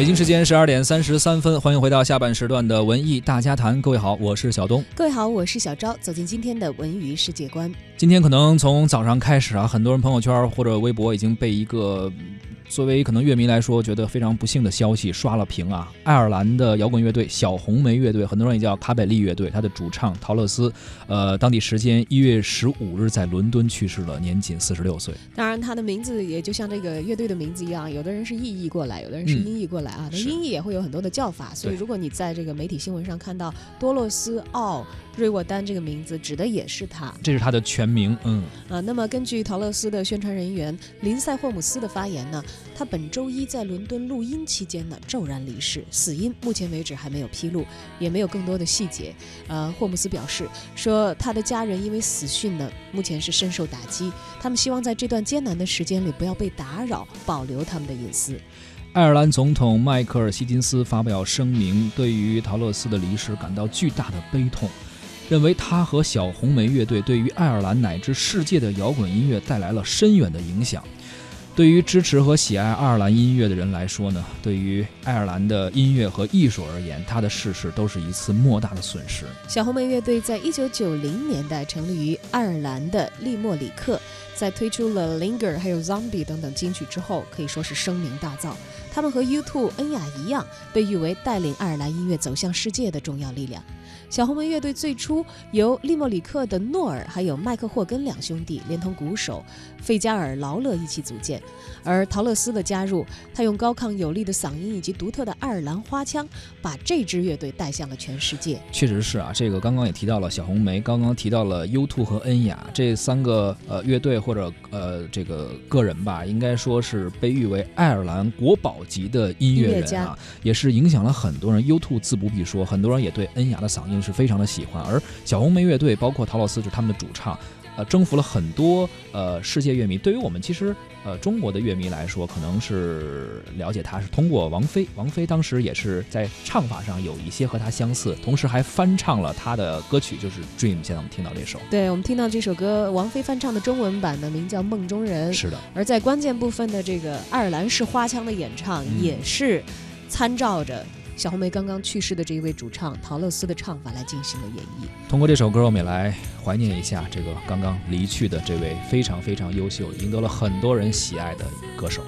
北京时间十二点三十三分，欢迎回到下半时段的文艺大家谈。各位好，我是小东。各位好，我是小昭。走进今天的文娱世界观。今天可能从早上开始啊，很多人朋友圈或者微博已经被一个。作为可能乐迷来说，觉得非常不幸的消息刷了屏啊！爱尔兰的摇滚乐队小红莓乐队，很多人也叫卡贝利乐队，他的主唱陶乐斯，呃，当地时间一月十五日在伦敦去世了，年仅四十六岁。当然，他的名字也就像这个乐队的名字一样，有的人是意译过来，有的人是音译过来啊。那音译也会有很多的叫法，所以如果你在这个媒体新闻上看到多洛斯奥。瑞沃丹这个名字指的也是他，这是他的全名。嗯啊，那么根据陶乐斯的宣传人员林赛霍姆斯的发言呢，他本周一在伦敦录音期间呢骤然离世，死因目前为止还没有披露，也没有更多的细节。呃，霍姆斯表示说，他的家人因为死讯呢，目前是深受打击，他们希望在这段艰难的时间里不要被打扰，保留他们的隐私。爱尔兰总统迈克尔·希金斯发表声明，对于陶乐斯的离世感到巨大的悲痛。认为他和小红莓乐队对于爱尔兰乃至世界的摇滚音乐带来了深远的影响。对于支持和喜爱爱尔兰音乐的人来说呢，对于爱尔兰的音乐和艺术而言，他的逝世都是一次莫大的损失。小红莓乐队在一九九零年代成立于爱尔兰的利莫里克，在推出了《Linger》还有《Zombie》等等金曲之后，可以说是声名大噪。他们和 U2、恩雅一样，被誉为带领爱尔兰音乐走向世界的重要力量。小红莓乐队最初由利莫里克的诺尔还有麦克霍根两兄弟，连同鼓手费加尔劳勒一起组建。而陶乐斯的加入，他用高亢有力的嗓音以及独特的爱尔兰花腔，把这支乐队带向了全世界。确实是啊，这个刚刚也提到了小红梅，刚刚提到了 U2 和恩雅这三个呃乐队或者呃这个个人吧，应该说是被誉为爱尔兰国宝级的音乐人啊，也是影响了很多人。U2 自不必说，很多人也对恩雅的嗓音。是非常的喜欢，而小红梅乐队包括陶乐斯，就是他们的主唱，呃，征服了很多呃世界乐迷。对于我们其实呃中国的乐迷来说，可能是了解他是通过王菲，王菲当时也是在唱法上有一些和他相似，同时还翻唱了他的歌曲，就是《Dream》。现在我们听到这首，对我们听到这首歌，王菲翻唱的中文版呢，名叫《梦中人》。是的，而在关键部分的这个爱尔兰式花腔的演唱，也是参照着。小红梅刚刚去世的这一位主唱陶乐思的唱法来进行了演绎。通过这首歌，我们也来怀念一下这个刚刚离去的这位非常非常优秀、赢得了很多人喜爱的歌手。